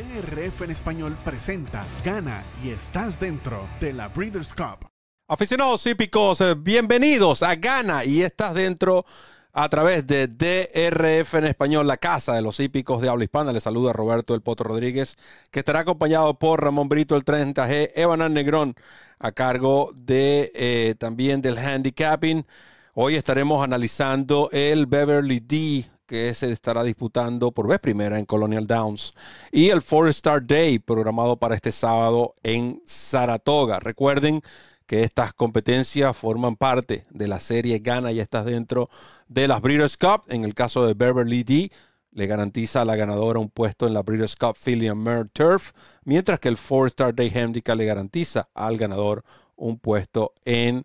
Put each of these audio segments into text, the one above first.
DRF en español presenta Gana y estás dentro de la Breeders' Cup. Aficionados hípicos, eh, bienvenidos a Gana y estás dentro a través de DRF en español, la casa de los hípicos de habla hispana. Les saluda Roberto El Poto Rodríguez, que estará acompañado por Ramón Brito, el 30G, Evan Negrón, a cargo de eh, también del handicapping. Hoy estaremos analizando el Beverly D que se estará disputando por vez primera en Colonial Downs, y el Four Star Day programado para este sábado en Saratoga. Recuerden que estas competencias forman parte de la serie Gana y estás dentro de las Breeders' Cup. En el caso de Beverly D, le garantiza a la ganadora un puesto en la Breeders' Cup Philly and Turf, mientras que el Four Star Day Handicap le garantiza al ganador un puesto en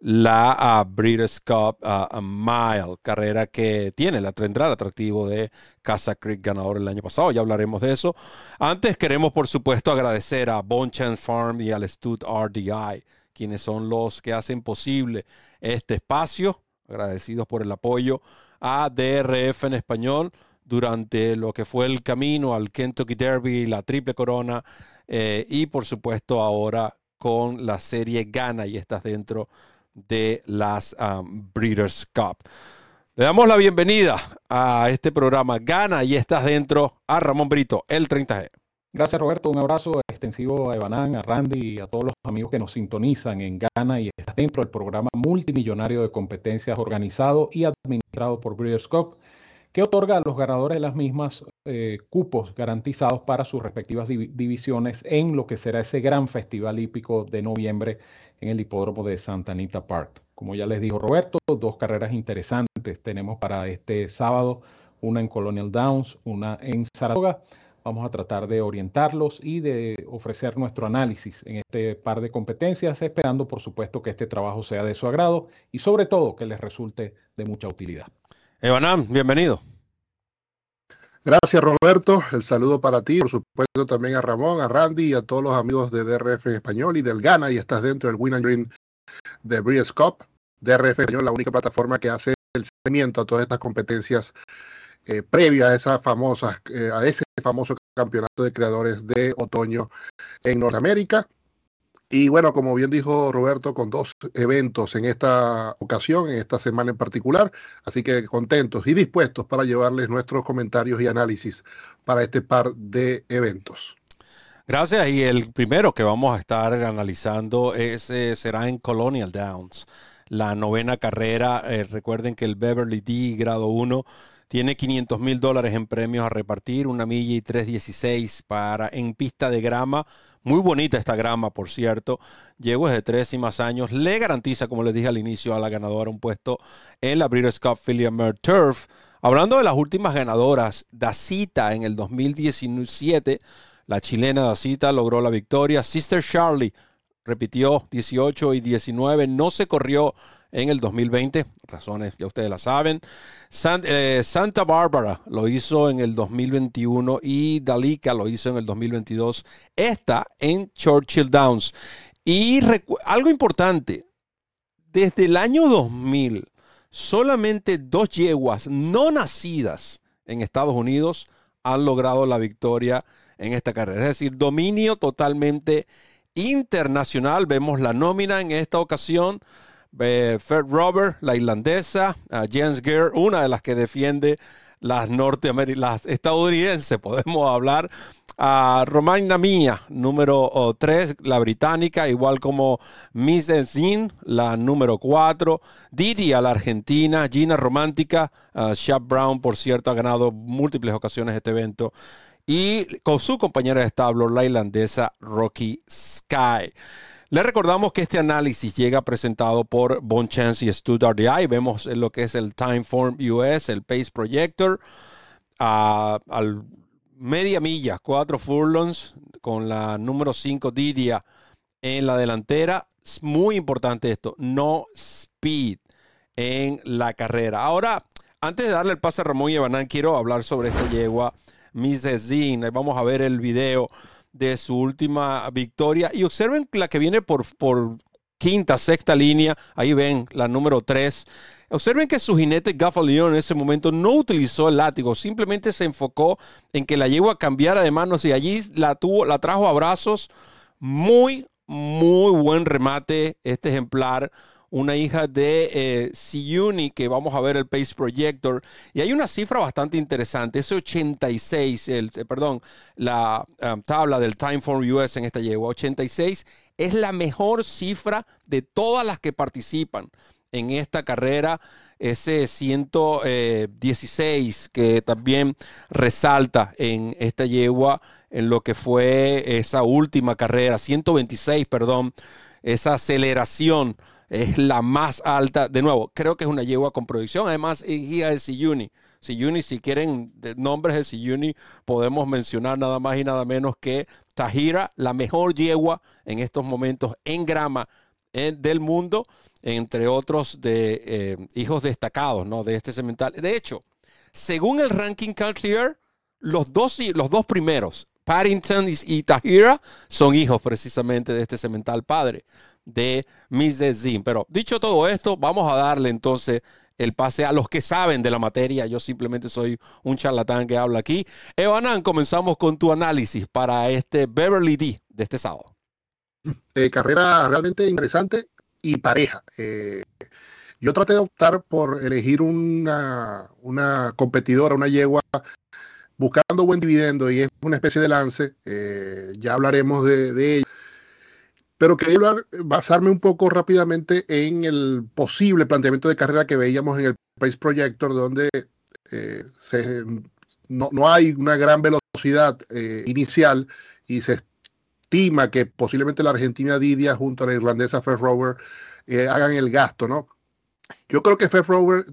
la uh, Breeders' Cup uh, Mile, carrera que tiene, la tendrá el atractivo de Casa Creek, ganador el año pasado. Ya hablaremos de eso. Antes queremos, por supuesto, agradecer a Bonchance Farm y al Stud RDI, quienes son los que hacen posible este espacio. Agradecidos por el apoyo a DRF en español durante lo que fue el camino al Kentucky Derby, la Triple Corona eh, y por supuesto ahora con la serie Gana y estás dentro de las um, Breeders' Cup. Le damos la bienvenida a este programa Gana y estás dentro a Ramón Brito, el 30G. Gracias Roberto, un abrazo extensivo a Evanán, a Randy y a todos los amigos que nos sintonizan en Gana y estás dentro del programa multimillonario de competencias organizado y administrado por Breeders' Cup que otorga a los ganadores de las mismas eh, cupos garantizados para sus respectivas divisiones en lo que será ese gran festival hípico de noviembre en el hipódromo de Santa Anita Park. Como ya les dijo Roberto, dos carreras interesantes tenemos para este sábado, una en Colonial Downs, una en Saratoga. Vamos a tratar de orientarlos y de ofrecer nuestro análisis en este par de competencias, esperando por supuesto que este trabajo sea de su agrado y sobre todo que les resulte de mucha utilidad. Evanam, bienvenido. Gracias, Roberto. El saludo para ti, por supuesto también a Ramón, a Randy y a todos los amigos de DRF español y del Ghana. Y estás dentro del Win and Green de Breeders' Cup. DRF español, la única plataforma que hace el seguimiento a todas estas competencias eh, previa a, esa famosa, eh, a ese famoso campeonato de creadores de otoño en Norteamérica. Y bueno, como bien dijo Roberto, con dos eventos en esta ocasión, en esta semana en particular, así que contentos y dispuestos para llevarles nuestros comentarios y análisis para este par de eventos. Gracias. Y el primero que vamos a estar analizando es, eh, será en Colonial Downs, la novena carrera. Eh, recuerden que el Beverly D grado 1 tiene 500 mil dólares en premios a repartir, una milla y 316 para en pista de grama. Muy bonita esta grama, por cierto. Llego desde tres y más años. Le garantiza, como les dije al inicio, a la ganadora un puesto en la Breeders' Cup Philly Turf. Hablando de las últimas ganadoras, Dacita en el 2017, la chilena Dacita logró la victoria. Sister Charlie repitió 18 y 19, no se corrió en el 2020, razones ya ustedes la saben. Eh, Santa Bárbara lo hizo en el 2021 y Dalica lo hizo en el 2022. Esta en Churchill Downs. Y algo importante, desde el año 2000, solamente dos yeguas no nacidas en Estados Unidos han logrado la victoria en esta carrera. Es decir, dominio totalmente internacional. Vemos la nómina en esta ocasión. Fred Robert, la irlandesa, Jens Gere, una de las que defiende las norteamericanas, estadounidenses, podemos hablar. A Romagna Mia, número 3, la británica, igual como Miss Zin, la número 4. Didi a la argentina, Gina Romántica, uh, Brown, por cierto, ha ganado múltiples ocasiones este evento. Y con su compañera de establo, la irlandesa Rocky Sky. Le recordamos que este análisis llega presentado por Bonchance y Stud RDI. Vemos lo que es el Timeform US, el Pace Projector, al media milla, cuatro furlongs, con la número 5 Didia en la delantera. Es muy importante esto, no speed en la carrera. Ahora, antes de darle el pase a Ramón y quiero hablar sobre esta yegua, Miss Zin. Vamos a ver el video de su última victoria. Y observen la que viene por, por quinta, sexta línea. Ahí ven la número 3. Observen que su jinete Gaffalion en ese momento no utilizó el látigo, simplemente se enfocó en que la yegua cambiara de manos y allí la tuvo, la trajo a brazos. Muy, muy buen remate este ejemplar una hija de eh, Siuni, que vamos a ver el Pace Projector. Y hay una cifra bastante interesante, ese 86, el, eh, perdón, la um, tabla del Time for US en esta yegua, 86 es la mejor cifra de todas las que participan en esta carrera. Ese 116 que también resalta en esta yegua en lo que fue esa última carrera, 126, perdón, esa aceleración es la más alta. De nuevo, creo que es una yegua con producción. Además, es hija de Siyuni. Siyuni, si quieren nombres de Siyuni, podemos mencionar nada más y nada menos que Tahira, la mejor yegua en estos momentos en grama del mundo, entre otros de eh, hijos destacados ¿no? de este cemental. De hecho, según el ranking Cartier, los dos, los dos primeros, Paddington y Tahira, son hijos precisamente de este cemental padre de Mrs. Zim. Pero dicho todo esto, vamos a darle entonces el pase a los que saben de la materia. Yo simplemente soy un charlatán que habla aquí. Evanan, comenzamos con tu análisis para este Beverly D de este sábado. Eh, carrera realmente interesante y pareja. Eh, yo traté de optar por elegir una, una competidora, una yegua buscando buen dividendo y es una especie de lance. Eh, ya hablaremos de, de pero quería basarme un poco rápidamente en el posible planteamiento de carrera que veíamos en el Pace Projector, donde eh, no, hay una gran velocidad eh, inicial y se estima que posiblemente la Argentina Didia junto a la irlandesa Fair Rover hagan el gasto, ¿no? Yo creo que Fair Rover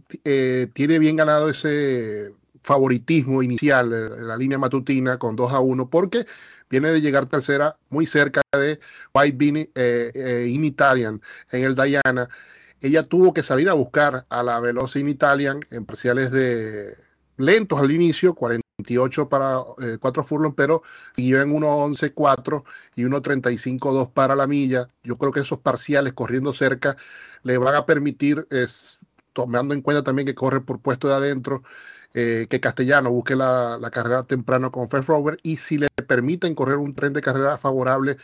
tiene bien ganado ese favoritismo inicial en la línea matutina con 2 a 1 porque viene de llegar tercera muy cerca de White Bean eh, eh, in Italian en el Diana. Ella tuvo que salir a buscar a la Veloz in Italian en parciales de lentos al inicio, 48 para 4 eh, furlong, pero iba en 1.11.4 y 1.35.2 para la milla. Yo creo que esos parciales corriendo cerca le van a permitir, es, tomando en cuenta también que corre por puesto de adentro, eh, que Castellano busque la, carrera temprano con First Rover y si le permiten correr un tren de carrera favorable,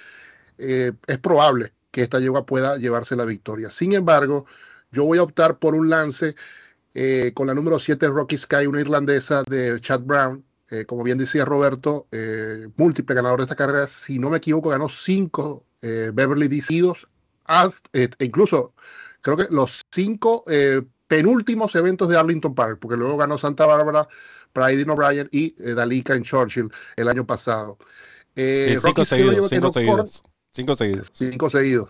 eh, es probable que esta yegua pueda llevarse la victoria. Sin embargo, yo voy a optar por un lance eh, con la número 7 Rocky Sky, una irlandesa de Chad Brown. como bien decía Roberto, múltiple ganador de esta carrera. Si no me equivoco, ganó cinco Beverly Decidos, e incluso creo que los cinco penúltimos eventos de Arlington Park, porque luego ganó Santa Bárbara, Pride O'Brien y eh, Dalika en Churchill el año pasado. Eh, cinco, seguidos, cinco, seguidos, cinco seguidos. Cinco seguidos.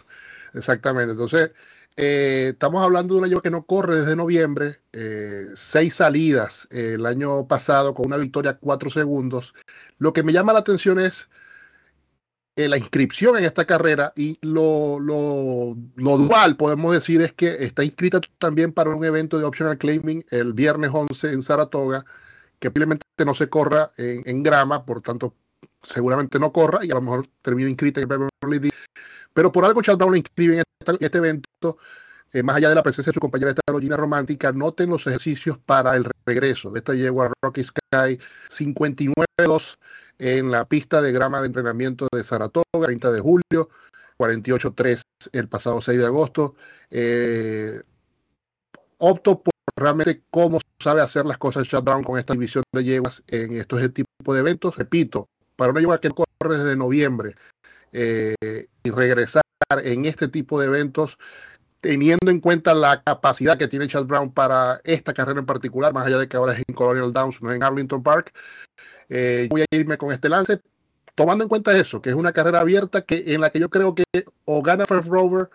Exactamente. Entonces, eh, estamos hablando de una lleva que no corre desde noviembre, seis salidas el año pasado con una victoria cuatro segundos. Lo que me llama la atención es eh, la inscripción en esta carrera y lo, lo, dual, podemos decir, es que está inscrita también para un evento de optional claiming el viernes 11 en Saratoga, que probablemente no se corra en, grama, por tanto, seguramente no corra y a lo mejor termina inscrita en Beverly Pero por algo Chad Brown la inscribe en, este evento, eh, más allá de la presencia de su compañera de logina romántica, noten los ejercicios para el regreso. De esta yegua Rocky Sky 59-2 en la pista de grama de entrenamiento de Saratoga, 30 de julio, 48-3 el pasado 6 de agosto. Eh, opto por realmente cómo sabe hacer las cosas Shutdown con esta división de yeguas en estos tipos de eventos. Repito, para una yegua que corre desde noviembre eh, y regresar en este tipo de eventos, teniendo en cuenta la capacidad que tiene Chad Brown para esta carrera en particular, más allá de que ahora es en Colonial Downs, no en Arlington Park, eh, voy a irme con este lance, tomando en cuenta eso, que es una carrera abierta que, en la que yo creo que o gana First Rover,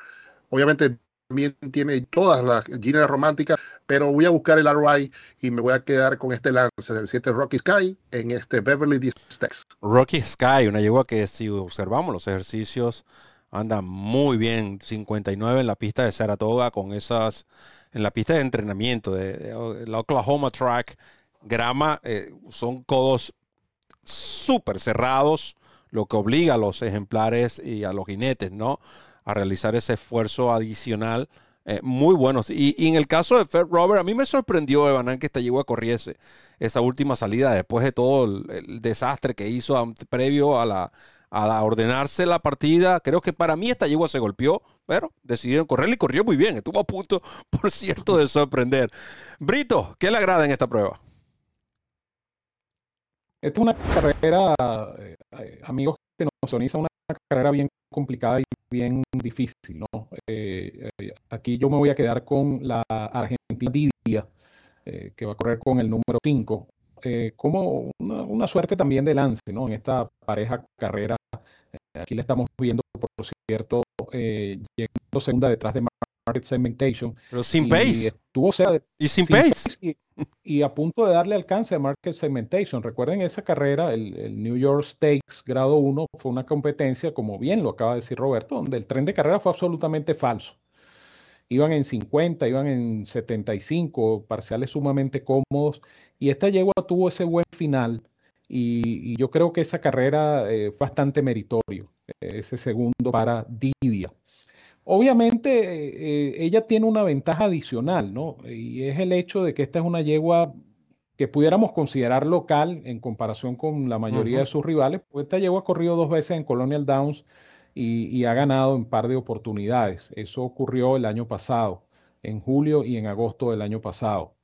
obviamente también tiene todas las líneas románticas, pero voy a buscar el ROI y me voy a quedar con este lance del 7 Rocky Sky en este Beverly Steaks. Rocky Sky, una yegua que si observamos los ejercicios anda muy bien, 59 en la pista de Saratoga con esas, en la pista de entrenamiento de, la Oklahoma Track, grama, eh, son codos súper cerrados, lo que obliga a los ejemplares y a los jinetes, ¿no? a realizar ese esfuerzo adicional. Eh, muy buenos. Y, en el caso de Fed Robert, a mí me sorprendió Evanan que esta yegua corriese esa última salida después de todo el, desastre que hizo previo a la, a ordenarse la partida. Creo que para mí esta yegua se golpeó, pero decidieron correr y corrió muy bien. Estuvo a punto, por cierto, de sorprender. Brito, ¿qué le agrada en esta prueba? Esta es una carrera, eh, eh, amigos que nos soniza una carrera bien complicada y bien difícil. ¿no? Eh, aquí yo me voy a quedar con la Argentina Didia, que va a correr con el número 5. Como una, suerte también de lance ¿no? en esta pareja carrera. aquí le estamos viendo, por cierto, llegando segunda detrás de Market Segmentation. Pero sin pace. y sin, pace. y, a punto de darle alcance a Market Segmentation. Recuerden esa carrera, el, New York Stakes grado 1 fue una competencia, como bien lo acaba de decir Roberto, donde el tren de carrera fue absolutamente falso. Iban en 50, iban en 75, parciales sumamente cómodos. Y esta yegua tuvo ese buen final. Y, yo creo que esa carrera eh, fue bastante meritorio, ese segundo para Didia. Obviamente, eh, eh, ella tiene una ventaja adicional, ¿no? Y es el hecho de que esta es una yegua que pudiéramos considerar local en comparación con la mayoría de sus rivales, pues esta yegua ha corrido dos veces en Colonial Downs y, ha ganado en par de oportunidades. Eso ocurrió el año pasado, en julio y en agosto del año pasado.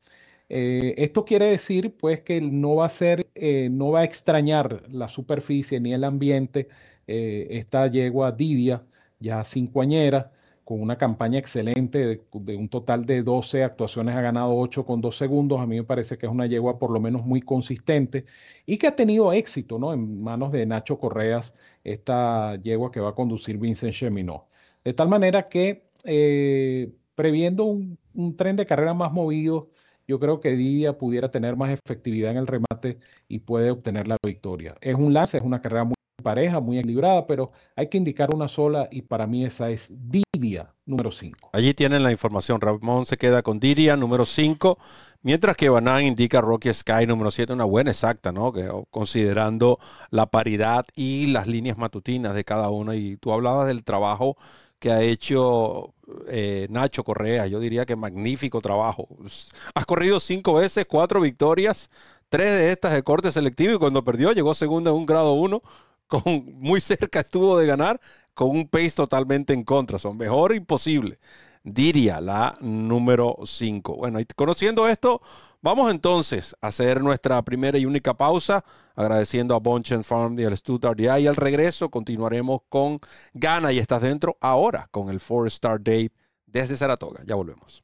Eh, esto quiere decir, pues, que no va a ser, no va a extrañar la superficie ni el ambiente esta yegua Didia ya cincoañera, con una campaña excelente, de, un total de 12 actuaciones ha ganado 8 con 2 segundos. A mí me parece que es una yegua por lo menos muy consistente y que ha tenido éxito ¿no? en manos de Nacho Correas, esta yegua que va a conducir Vincent Cheminot. De tal manera que, eh, previendo un, tren de carrera más movido, yo creo que Didia pudiera tener más efectividad en el remate y puede obtener la victoria. Es un lance, es una carrera muy pareja, muy equilibrada, pero hay que indicar una sola y para mí esa es Didia, número 5. Allí tienen la información. Ramón se queda con Didia, número 5, mientras que Banan indica Rocky Sky, número 7, una buena exacta, ¿no? Que, considerando la paridad y las líneas matutinas de cada uno. Y tú hablabas del trabajo que ha hecho eh, Nacho Correa. Yo diría que magnífico trabajo. Has corrido cinco veces, cuatro victorias, tres de estas de corte selectivo y cuando perdió llegó segunda en un grado 1 muy cerca estuvo de ganar con un pace totalmente en contra. Son mejor imposible. Diría la número 5. Bueno, y conociendo esto, vamos entonces a hacer nuestra primera y única pausa, agradeciendo a Bonchen Farm y al Stuttgart. Y al regreso continuaremos con Gana y estás dentro ahora con el Four Star Day desde Saratoga. Ya volvemos.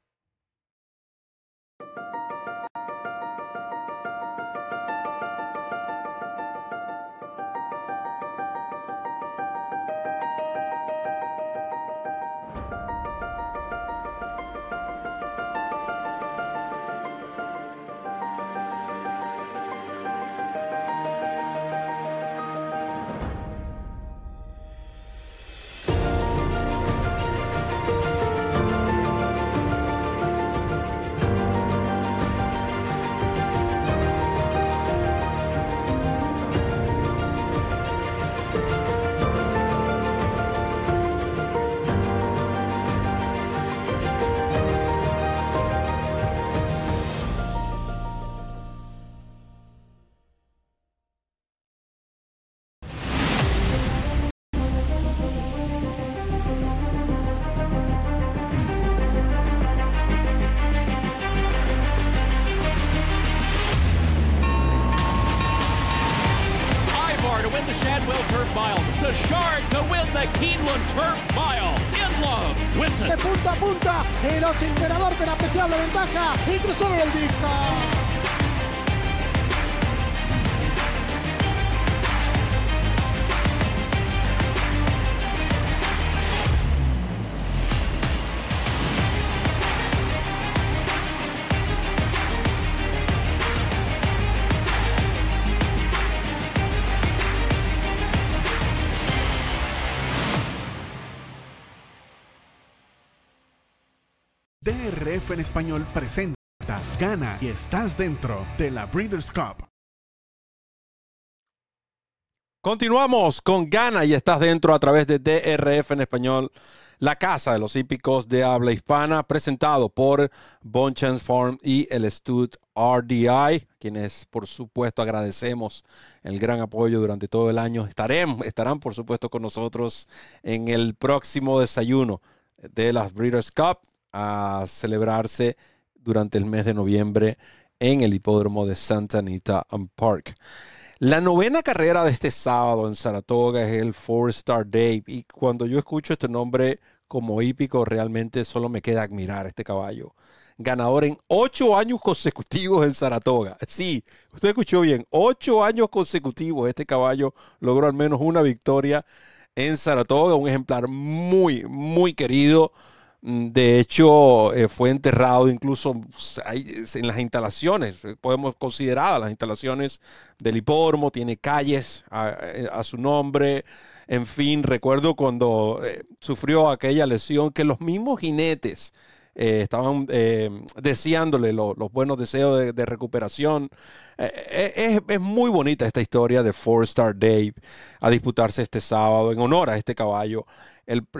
the Keeneland Turf Mile. In love, Winston. De punta a punta, el otro emperador con apreciable ventaja y cruzaron el disco. En español presenta, gana y estás dentro de la Breeders' Cup. Continuamos con Gana y estás dentro a través de DRF en español, la casa de los hípicos de habla hispana, presentado por Bonchance Farm y el Stud RDI, quienes por supuesto agradecemos el gran apoyo durante todo el año. Estarán, estarán por supuesto con nosotros en el próximo desayuno de las Breeders' Cup a celebrarse durante el mes de noviembre en el hipódromo de Santa Anita Park. La novena carrera de este sábado en Saratoga es el Four Star Day. Y cuando yo escucho este nombre como hípico, realmente solo me queda admirar este caballo. Ganador en ocho años consecutivos en Saratoga. Sí, usted escuchó bien. Ocho años consecutivos este caballo logró al menos una victoria en Saratoga. Un ejemplar muy, muy querido de hecho, eh, fue enterrado incluso en las instalaciones, eh, podemos considerar las instalaciones del hipódromo, tiene calles a, eh, su nombre. En fin, recuerdo cuando sufrió aquella lesión que los mismos jinetes estaban deseándole los buenos deseos de, recuperación. es, es, muy bonita esta historia de Four Star Dave a disputarse este sábado en honor a este caballo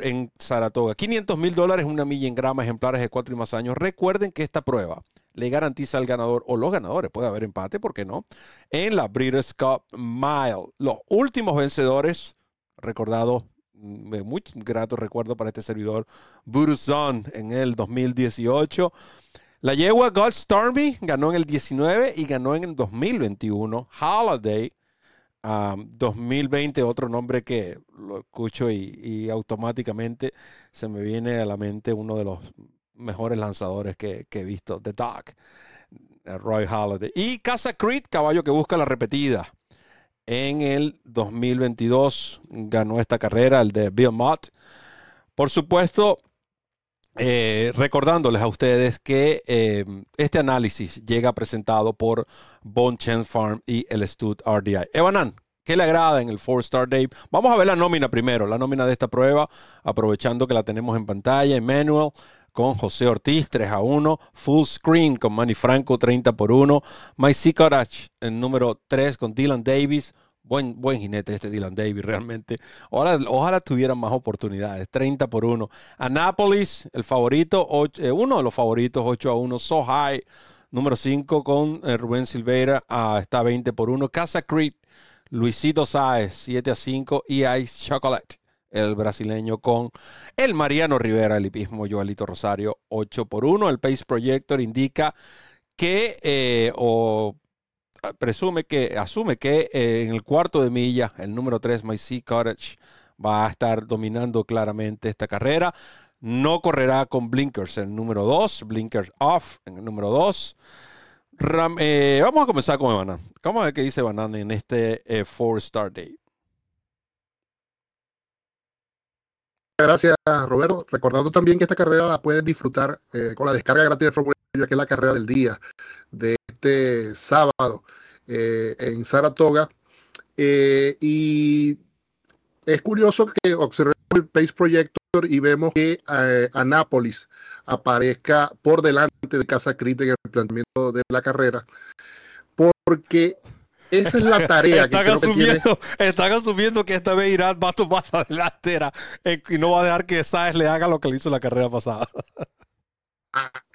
en Saratoga. 500 mil dólares, una milla en grama, ejemplares de cuatro y más años. Recuerden que esta prueba le garantiza al ganador o los ganadores, puede haber empate, ¿por qué no? En la Breeders' Cup Mile. Los últimos vencedores, recordado, mm, muy grato recuerdo para este servidor, Buruzon en el 2018. La yegua God Stormy ganó en el 19 y ganó en el 2021. Holiday 2020, otro nombre que lo escucho y, automáticamente se me viene a la mente uno de los mejores lanzadores que, he visto, The Dog, Roy Halladay. Y Casa Creed, caballo que busca la repetida. En el 2022 ganó esta carrera, el de Bill Mott. Por supuesto, eh, recordándoles a ustedes que eh, este análisis llega presentado por Bon Chen Farm y el Stud RDI. Evanan, ¿qué le agrada en el Four Star Day? Vamos a ver la nómina primero, la nómina de esta prueba, aprovechando que la tenemos en pantalla. Emmanuel con José Ortiz 3 a 1, Full Screen con Manny Franco 30 por 1, Mike Corach en número 3 con Dylan Davis Buen, buen jinete este Dylan Davis, realmente. Ojalá, ojalá tuvieran más oportunidades. 30 por 1. Anápolis, el favorito, eh, uno de los favoritos, 8 a 1. So High, número 5 con eh, Rubén Silveira, ah, está 20 por 1. Casa Creek, Luisito Sáez, 7 a 5. Y Ice Chocolate, el brasileño con el Mariano Rivera, el hipismo Joelito Rosario, 8 por 1. El Pace Projector indica que, eh, o presume que, asume que eh, en el cuarto de milla, el número 3, My Sea Cottage, va a estar dominando claramente esta carrera. No correrá con blinkers el número 2, blinkers off en el número 2. Eh, vamos a comenzar con Banan. Vamos a ver qué dice Banan en este eh, Four Star Day. Gracias, Roberto. Recordando también que esta carrera la puedes disfrutar con la descarga gratis de Fórmula que es la carrera del día de este sábado eh, en Saratoga. Eh, y es curioso que observemos el Pace Projector y vemos que eh, Anápolis aparezca por delante de Casa Crítica en el planteamiento de la carrera, porque esa es la tarea están que, asumiendo, que Están asumiendo que esta vez Irán va a tomar la delantera y no va a dejar que Sáez le haga lo que le hizo la carrera pasada.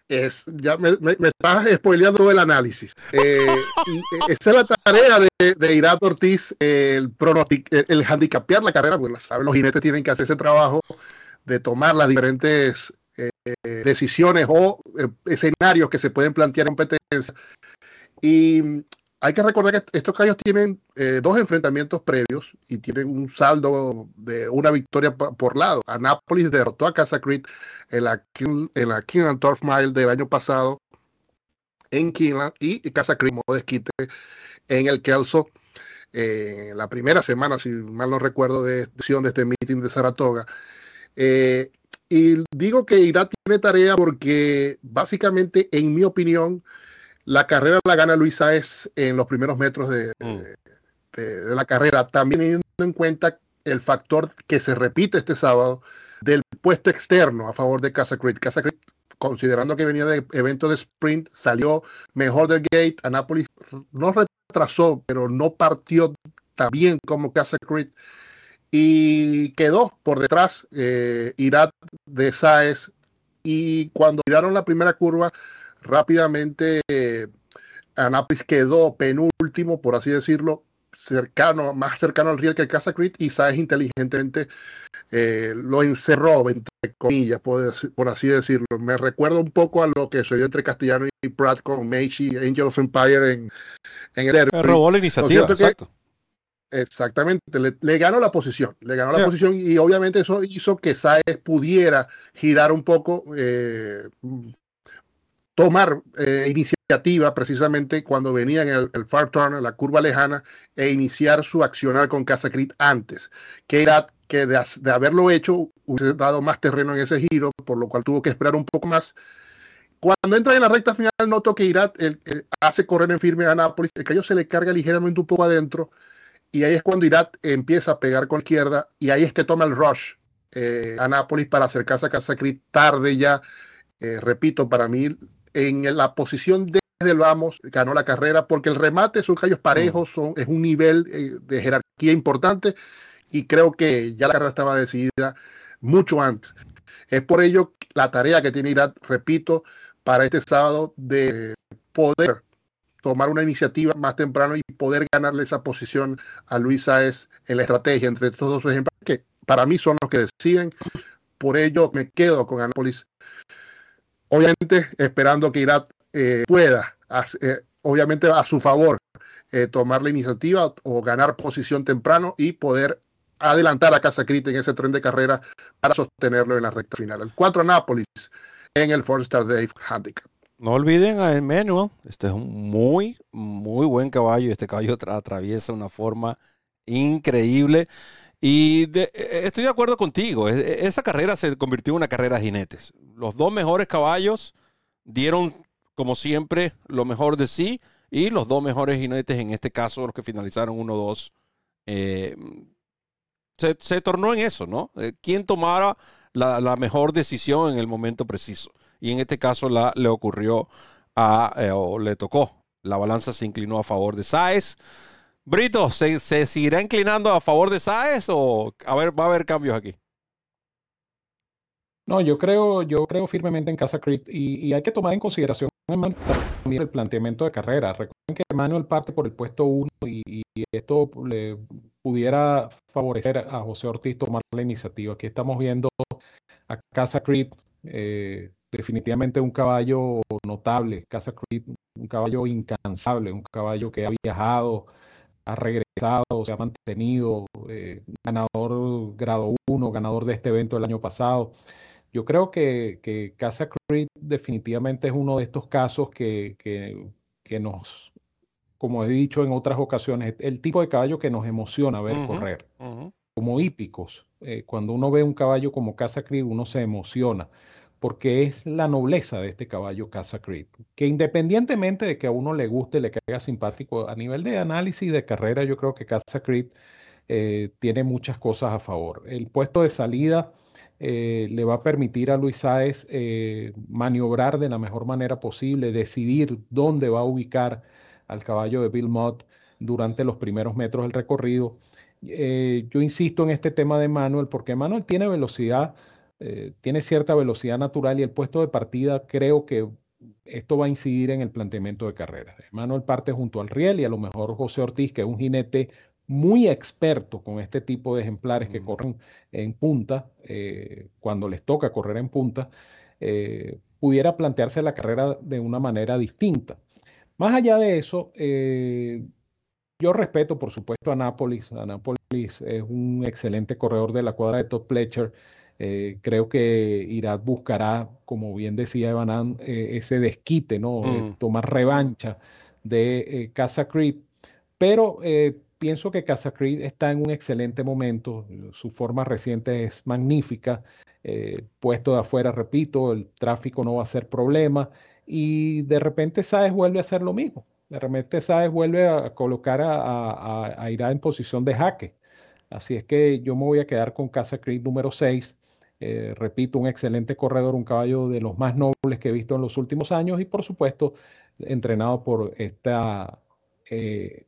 Es, ya me, me, estás spoileando el análisis. Eh, eh, esa es la tarea de, de Irat Ortiz, el, el, el handicapear la carrera, porque saben, los jinetes tienen que hacer ese trabajo de tomar las diferentes eh, decisiones o escenarios que se pueden plantear en competencia. Y hay que recordar que estos caballos tienen eh, dos enfrentamientos previos y tienen un saldo de una victoria por lado. Anápolis derrotó a Casa Creed en la, en King and Turf Mile del año pasado en Kingland y Casa Creed desquite en el Kelso eh, la primera semana, si mal no recuerdo, de, de este meeting de Saratoga. Eh, y digo que Irak tiene tarea porque básicamente, en mi opinión, la carrera la gana Luis Saez en los primeros metros de, mm. la carrera, también teniendo en cuenta el factor que se repite este sábado del puesto externo a favor de Casa Creed. Casa Creed, considerando que venía de evento de sprint, salió mejor del gate. Anápolis no retrasó, pero no partió también como Casa Creed. Y quedó por detrás eh, Irat de Saez. Y cuando tiraron la primera curva, rápidamente eh, Anápolis quedó penúltimo, por así decirlo, cercano, más cercano al riel que el Casa Creed. Y Saez inteligentemente eh, lo encerró, entre comillas, por, por, así decirlo. Me recuerda un poco a lo que sucedió entre Castellano y Pratt con Meiji, Angel of Empire en, en el derby. Robó la iniciativa, exacto. Exactamente, le, ganó la posición, le ganó la posición y obviamente eso hizo que Saez pudiera girar un poco, eh, tomar eh, iniciativa precisamente cuando venía en el, far turn, la curva lejana, e iniciar su accionar con Casa Creed antes, que era que de, haberlo hecho hubiese dado más terreno en ese giro, por lo cual tuvo que esperar un poco más. Cuando entra en la recta final, noto que Irat hace correr en firme a Nápoles, el callo se le carga ligeramente un poco adentro y ahí es cuando Irat empieza a pegar con la izquierda y ahí es que toma el rush eh, a Nápoles para acercarse a Casa Creed tarde ya. Eh, repito, para mí en la posición desde el vamos ganó la carrera porque el remate son callos parejos, son, es un nivel eh, de jerarquía importante y creo que ya la carrera estaba decidida mucho antes. Es por ello la tarea que tiene Irat, repito, para este sábado de poder tomar una iniciativa más temprano y poder ganarle esa posición a Luis Saez en la estrategia entre estos dos ejemplos que para mí son los que deciden. Por ello me quedo con Anápolis. Obviamente esperando que Irat eh, pueda, eh, obviamente a su favor, eh, tomar la iniciativa o ganar posición temprano y poder adelantar a Casa Crita en ese tren de carrera para sostenerlo en la recta final. El 4 Anápolis en el Four Star Dave Handicap. No olviden a Emmanuel. Este es un muy, muy buen caballo. Este caballo atraviesa una forma increíble. Y e, e, estoy de acuerdo contigo. E, esa carrera se convirtió en una carrera de jinetes. Los dos mejores caballos dieron, como siempre, lo mejor de sí. Y los dos mejores jinetes, en este caso, los que finalizaron 1-2, eh, se, tornó en eso, ¿no? Eh, ¿Quién tomara la mejor decisión en el momento preciso? y en este caso le ocurrió a, eh, o le tocó. La balanza se inclinó a favor de Saez. Brito, ¿se, seguirá inclinando a favor de Saez o a ver, va a haber cambios aquí? No, yo creo, yo creo firmemente en Casa Creed y, hay que tomar en consideración también el planteamiento de carrera. Recuerden que Manuel parte por el puesto 1 y, esto le pudiera favorecer a José Ortiz tomar la iniciativa. Aquí estamos viendo a Casa Creed eh, definitivamente un caballo notable, Casa Creed, un caballo incansable, un caballo que ha viajado, ha regresado, se ha mantenido, eh, ganador grado 1, ganador de este evento el año pasado. Yo creo que, Casa Creed definitivamente es uno de estos casos que, que, nos, como he dicho en otras ocasiones, el tipo de caballo que nos emociona ver correr, como hípicos. Eh, cuando uno ve un caballo como Casa Creed, uno se emociona porque es la nobleza de este caballo Casa Creed, que independientemente de que a uno le guste, le caiga simpático, a nivel de análisis de carrera, yo creo que Casa Creed eh, tiene muchas cosas a favor. El puesto de salida eh, le va a permitir a Luis Sáez eh, maniobrar de la mejor manera posible, decidir dónde va a ubicar al caballo de Bill Mott durante los primeros metros del recorrido. yo insisto en este tema de Manuel, porque Manuel tiene velocidad eh, tiene cierta velocidad natural y el puesto de partida creo que esto va a incidir en el planteamiento de carrera. Manuel parte junto al riel y a lo mejor José Ortiz, que es un jinete muy experto con este tipo de ejemplares que corren en punta, eh, cuando les toca correr en punta, eh, pudiera plantearse la carrera de una manera distinta. Más allá de eso, yo respeto, por supuesto, a Nápoles. Nápoles es un excelente corredor de la cuadra de Todd Pletcher. Eh, creo que Irak buscará, como bien decía Evanán, eh, ese desquite, ¿no? Mm. tomar revancha de eh, Casa Creed. Pero pienso que Casa Creed está en un excelente momento. Su forma reciente es magnífica. puesto de afuera, repito, el tráfico no va a ser problema. Y de repente Sáez vuelve a hacer lo mismo. De repente Sáez vuelve a colocar a, a, a Irak en posición de jaque. Así es que yo me voy a quedar con Casa Creed número 6. Eh, repito, un excelente corredor, un caballo de los más nobles que he visto en los últimos años y por supuesto entrenado por esta eh,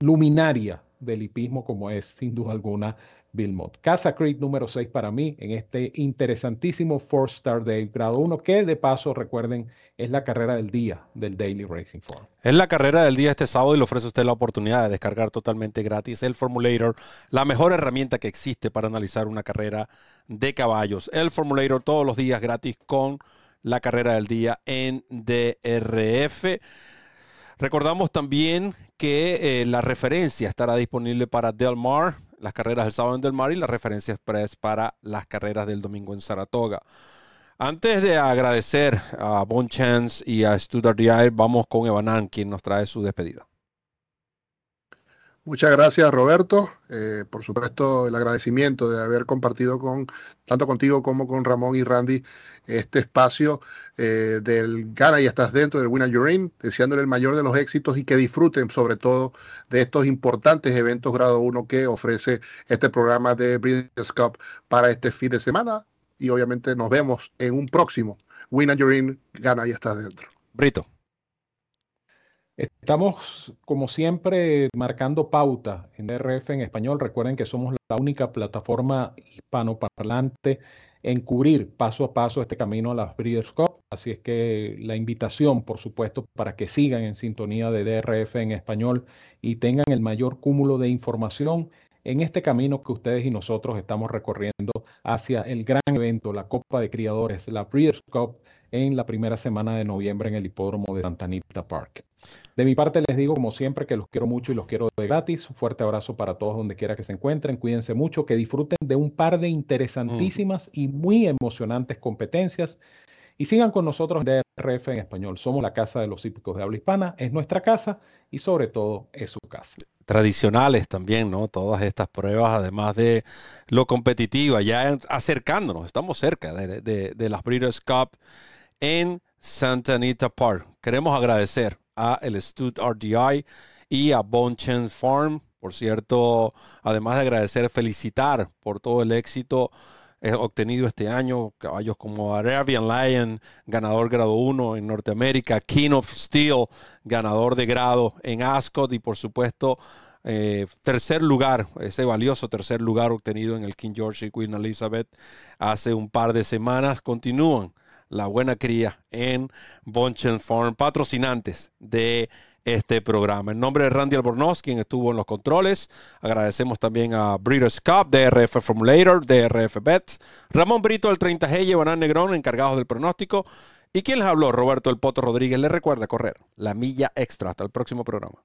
luminaria del hipismo como es sin duda alguna Bill. Casa Creek número 6 para mí en este interesantísimo Four Star Day grado 1, que de paso recuerden es la carrera del día del Daily Racing Form. Es la carrera del día este sábado y le ofrece a usted la oportunidad de descargar totalmente gratis el Formulator, la mejor herramienta que existe para analizar una carrera de caballos. El Formulator todos los días gratis con la carrera del día en DRF. Recordamos también que eh, la referencia estará disponible para Del Mar, las carreras del sábado en Del Mar y la referencia express para las carreras del domingo en Saratoga. Antes de agradecer a Bon Chance y a Studart DI, vamos con Evanan, quien nos trae su despedida. Muchas gracias, Roberto. Eh, por supuesto, el agradecimiento de haber compartido con tanto contigo como con Ramón y Randy este espacio eh, del Gana y estás dentro del Winner Your deseándole el mayor de los éxitos y que disfruten sobre todo de estos importantes eventos grado 1 que ofrece este programa de Breeders' Cup para este fin de semana. Y obviamente nos vemos en un próximo Winner Your Gana y estás dentro. Brito. Estamos, como siempre, marcando pauta en DRF en español. Recuerden que somos la única plataforma hispanoparlante en cubrir paso a paso este camino a las Breeders' Cup. Así es que la invitación, por supuesto, para que sigan en sintonía de DRF en español y tengan el mayor cúmulo de información en este camino que ustedes y nosotros estamos recorriendo hacia el gran evento, la Copa de Criadores, la Breeders' Cup, en la primera semana de noviembre en el hipódromo de Santa Anita Park. De mi parte les digo como siempre que los quiero mucho y los quiero de gratis. Un fuerte abrazo para todos donde quiera que se encuentren. Cuídense mucho, que disfruten de un par de interesantísimas y muy emocionantes competencias. Y sigan con nosotros de RF en español. Somos la casa de los hípicos de habla hispana, es nuestra casa y sobre todo es su casa. Tradicionales también, ¿no? Todas estas pruebas, además de lo competitiva, ya acercándonos, estamos cerca de, de las Breeders' Cup en Santa Anita Park. Queremos agradecer a el Stud RDI y a Bonchen Farm. Por cierto, además de agradecer, felicitar por todo el éxito eh, obtenido este año. Caballos como Arabian Lion, ganador grado 1 en Norteamérica, King of Steel, ganador de grado en Ascot y por supuesto eh, tercer lugar, ese valioso tercer lugar obtenido en el King George y Queen Elizabeth hace un par de semanas. Continúan la buena cría en Bonchen Farm, patrocinantes de este programa. En nombre de Randy Albornoz, quien estuvo en los controles, agradecemos también a Breeders' Cup, DRF Formulator, DRF Bets, Ramón Brito del 30G y Evanán Negrón, encargados del pronóstico. ¿Y quien les habló? Roberto El Poto Rodríguez. Les recuerda correr la milla extra. Hasta el próximo programa.